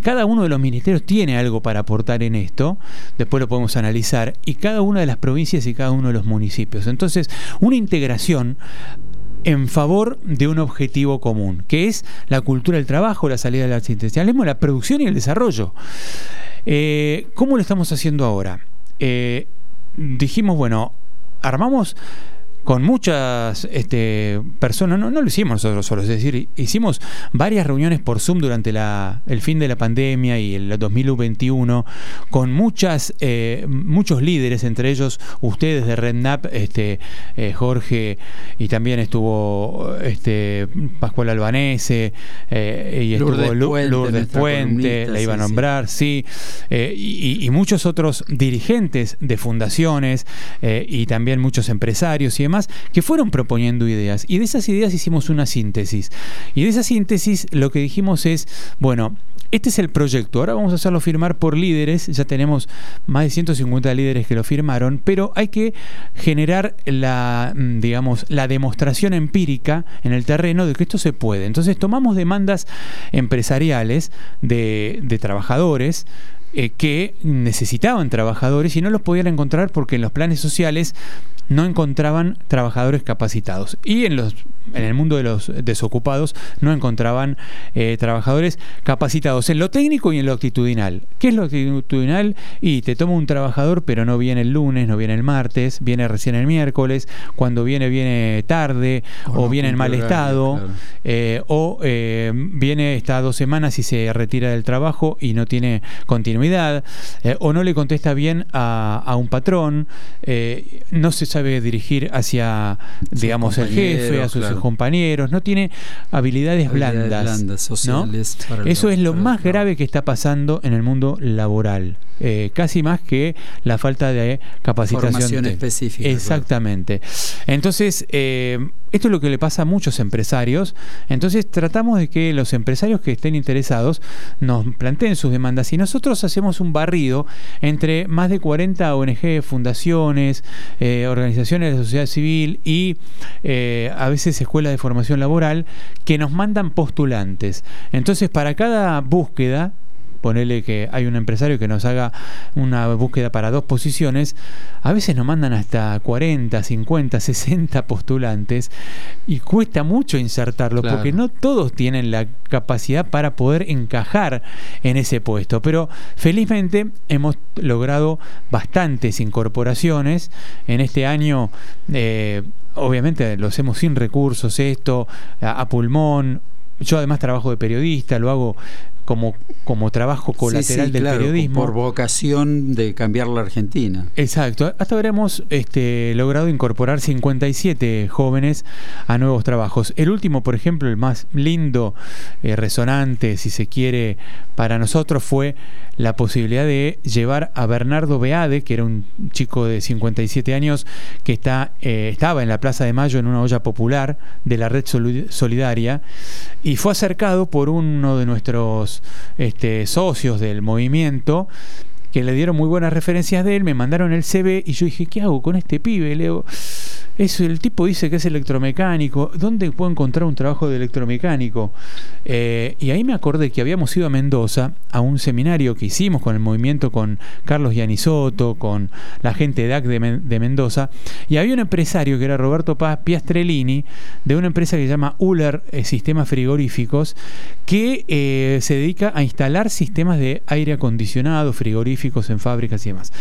Cada uno de los ministerios tiene algo para aportar en esto, después lo podemos analizar, y cada una de las provincias y cada uno de los municipios. Entonces, una integración en favor de un objetivo común, que es la cultura del trabajo, la salida del asistencialismo, la producción y el desarrollo. Eh, ¿Cómo lo estamos haciendo ahora? Eh, dijimos, bueno, armamos con muchas este, personas, no, no, lo hicimos nosotros solos, es decir, hicimos varias reuniones por Zoom durante la, el fin de la pandemia y el 2021 con muchas, eh, muchos líderes, entre ellos ustedes de RedNap, este, eh, Jorge, y también estuvo este, Pascual Albanese, eh, y estuvo Lourdes Puente, la iba a nombrar, sí, y, y, muchos otros dirigentes de fundaciones y también muchos empresarios y demás que fueron proponiendo ideas. Y de esas ideas hicimos una síntesis. Y de esa síntesis lo que dijimos es, bueno, Este es el proyecto. Ahora vamos a hacerlo firmar por líderes. Ya tenemos más de 150 líderes que lo firmaron, pero hay que generar la, mm, digamos, la demostración empírica en el terreno de que esto se puede. Entonces tomamos demandas empresariales de, de trabajadores eh, que necesitaban trabajadores y no los podían encontrar porque en los planes sociales no encontraban trabajadores capacitados. Y en, los, en el mundo de los desocupados no encontraban eh, trabajadores capacitados en lo técnico y en lo actitudinal. ¿Qué es lo actitudinal? Y te toma un trabajador, pero no viene el lunes, no viene el martes, viene recién el miércoles, cuando viene, viene tarde, o, viene en mal estado, eh, o eh, viene, está dos semanas y se retira del trabajo y no tiene continuidad, o no le contesta bien a, a un patrón, no se sabe dirigir hacia, digamos, el jefe, a sus compañeros, no tiene habilidades, blandas. sociales Eso es lo más grave que está pasando en el mundo laboral. Eh, casi más que la falta de capacitación específica. Exactamente. Entonces, eh, esto es lo que le pasa a muchos empresarios. Entonces, tratamos de que los empresarios que estén interesados nos planteen sus demandas y nosotros hacemos un barrido entre más de 40 ONG, fundaciones, eh, organizaciones de la sociedad civil y a veces escuelas de formación laboral que nos mandan postulantes. Entonces, para cada búsqueda ponele que hay un empresario que nos haga una búsqueda para dos posiciones, a veces nos mandan hasta 40, 50, 60 postulantes y cuesta mucho insertarlo porque no todos tienen la capacidad para poder encajar en ese puesto. Pero felizmente hemos logrado bastantes incorporaciones. En este año, eh, obviamente lo hacemos sin recursos, esto a pulmón, yo además trabajo de periodista, lo hago como, como trabajo colateral del periodismo. Por vocación de cambiar la Argentina. Exacto. Hasta ahora hemos este, logrado incorporar 57 jóvenes a nuevos trabajos. El último, por ejemplo, el más lindo, eh, resonante, si se quiere, para nosotros fue la posibilidad de llevar a Bernardo Beade, que era un chico de 57 años que está, eh, estaba en la Plaza de Mayo en una olla popular de la Red Solidaria y fue acercado por uno de nuestros este, socios del movimiento que le dieron muy buenas referencias de él, me mandaron el CV y yo dije, ¿qué hago con este pibe? Leo, eso, el tipo dice que es electromecánico. ¿Dónde puedo encontrar un trabajo de electromecánico? Eh, y ahí me acordé que habíamos ido a Mendoza a un seminario que hicimos con el movimiento con Carlos Yanisoto, con la gente de DAC de, Mendoza. Y había un empresario que era Roberto Paz Piastrellini, de una empresa que se llama Uller eh, Sistemas Frigoríficos, que eh, se dedica a instalar sistemas de aire acondicionado, en fábricas y demás.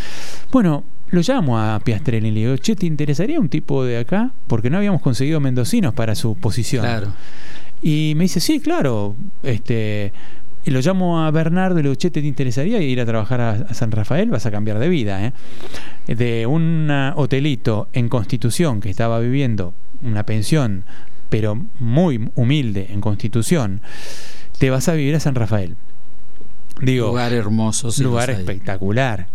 Bueno, lo llamo a Piastrelli y le digo, che, ¿te interesaría un tipo de acá? Porque no habíamos conseguido mendocinos para su posición. Claro. Y me dice, sí, claro. Este, y lo llamo a Bernardo y le digo, che, ¿te interesaría ir a trabajar a, San Rafael? Vas a cambiar de vida, ¿eh? De un hotelito en Constitución que estaba viviendo una pensión, pero muy humilde en Constitución, te vas a vivir a San Rafael. Digo, lugar hermoso. lugar espectacular.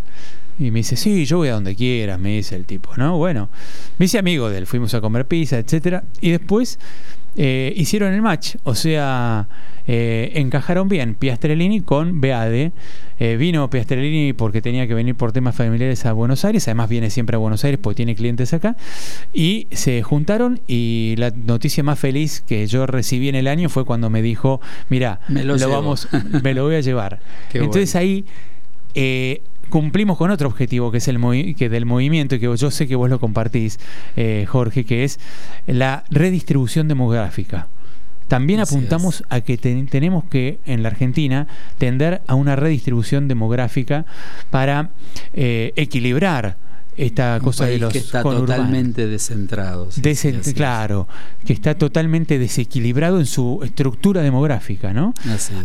Y me dice, sí, yo voy a donde quieras, me dice el tipo, ¿no? Bueno, me hice amigo de él, fuimos a comer pizza, etcétera, y después eh, hicieron el match, o sea, eh, encajaron bien Piastrellini con Beade. Eh, vino Piastrellini porque tenía que venir por temas familiares a Buenos Aires, además viene siempre a Buenos Aires porque tiene clientes acá, y se juntaron y la noticia más feliz que yo recibí en el año fue cuando me dijo, mira, me lo, vamos, me lo voy a llevar. Entonces ahí cumplimos con otro objetivo que es el que del movimiento y que yo sé que vos lo compartís, eh, Jorge, que es la redistribución demográfica. También apuntamos a que tenemos que, en la Argentina, tender a una redistribución demográfica para eh, equilibrar esta cosa de los que está totalmente descentrado. claro, que está totalmente desequilibrado en su estructura demográfica, ¿no?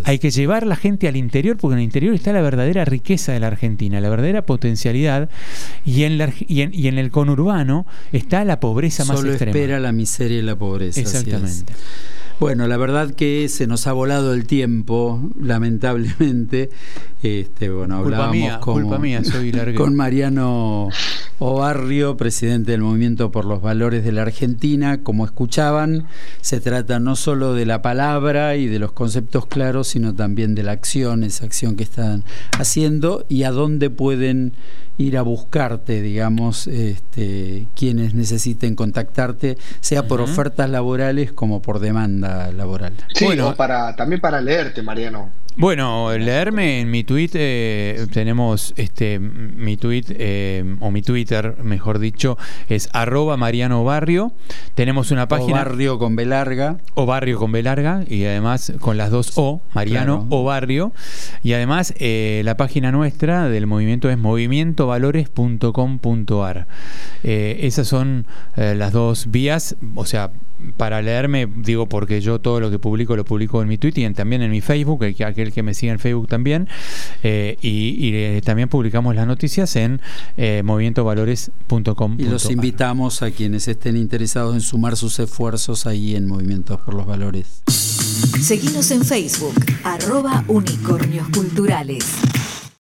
Hay que llevar la gente al interior porque en el interior está la verdadera riqueza de la Argentina, la verdadera potencialidad y en, y en, el conurbano está la pobreza más extrema. espera la miseria y la pobreza. Exactamente. Bueno, la verdad que se nos ha volado el tiempo, lamentablemente. Este, bueno, culpa mía, con, culpa mía, soy con Mariano Obarrio, presidente del Movimiento por los Valores de la Argentina. Como escuchaban, se trata no solo de la palabra y de los conceptos claros, sino también de la acción, esa acción que están haciendo y a dónde pueden ir a buscarte, digamos, este, quienes necesiten contactarte, sea por ofertas laborales como por demanda laboral. Sí, bueno, para, también para leerte, Mariano. Bueno, leerme en mi tweet, eh, tenemos este mi tweet, eh, o mi Twitter, mejor dicho, es arroba Mariano Barrio. Tenemos una página. O barrio con B larga. O barrio con B larga, y además con las dos O, Mariano o Barrio. Y además eh, la página nuestra del movimiento es movimientovalores.com.ar. esas son las dos vías, o sea, para leerme, digo porque yo todo lo que publico lo publico en mi Twitter y también en mi Facebook, aquel que me sigue en Facebook también, eh, y, eh, también publicamos las noticias en eh, movimientovalores.com. Y los invitamos a quienes estén interesados en sumar sus esfuerzos ahí en Movimientos por los Valores. Seguimos en Facebook, arroba unicornios culturales.